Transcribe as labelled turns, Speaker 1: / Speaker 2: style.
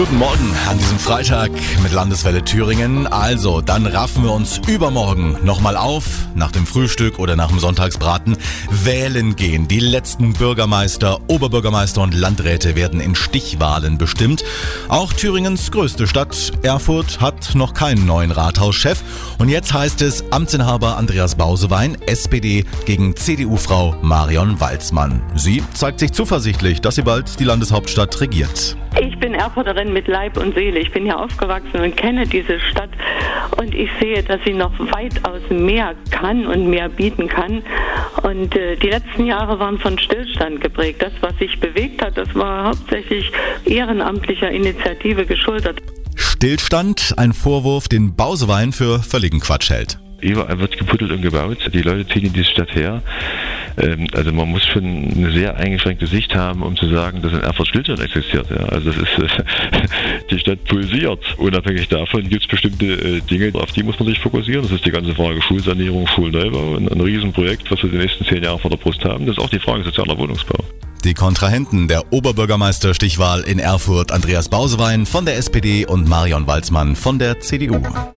Speaker 1: Guten Morgen an diesem Freitag mit Landeswelle Thüringen. Also, dann raffen wir uns übermorgen nochmal auf, nach dem Frühstück oder nach dem Sonntagsbraten, wählen gehen. Die letzten Bürgermeister, Oberbürgermeister und Landräte werden in Stichwahlen bestimmt. Auch Thüringens größte Stadt, Erfurt, hat noch keinen neuen Rathauschef. Und jetzt heißt es Amtsinhaber Andreas Bausewein, SPD gegen CDU-Frau Marion Walzmann. Sie zeigt sich zuversichtlich, dass sie bald die Landeshauptstadt regiert.
Speaker 2: Ich bin Erfurterin mit Leib und Seele. Ich bin hier aufgewachsen und kenne diese Stadt. Und ich sehe, dass sie noch weitaus mehr kann und mehr bieten kann. Und äh, die letzten Jahre waren von Stillstand geprägt. Das, was sich bewegt hat, das war hauptsächlich ehrenamtlicher Initiative geschuldet.
Speaker 1: Stillstand, ein Vorwurf, den Bausewein für völligen Quatsch hält.
Speaker 3: Überall wird gebuddelt und gebaut. Die Leute ziehen in diese Stadt her. Ähm, also man muss schon eine sehr eingeschränkte Sicht haben, um zu sagen, dass in Erfurt Stillstand existiert. Ja. Also das ist, die Stadt pulsiert. Unabhängig davon gibt es bestimmte äh, Dinge, auf die muss man sich fokussieren. Das ist die ganze Frage Schulsanierung, Schulneubau, ein, ein Riesenprojekt, was wir die nächsten zehn Jahre vor der Brust haben. Das ist auch die Frage sozialer Wohnungsbau.
Speaker 1: Die Kontrahenten der Oberbürgermeister-Stichwahl in Erfurt Andreas Bausewein von der SPD und Marion Walzmann von der CDU.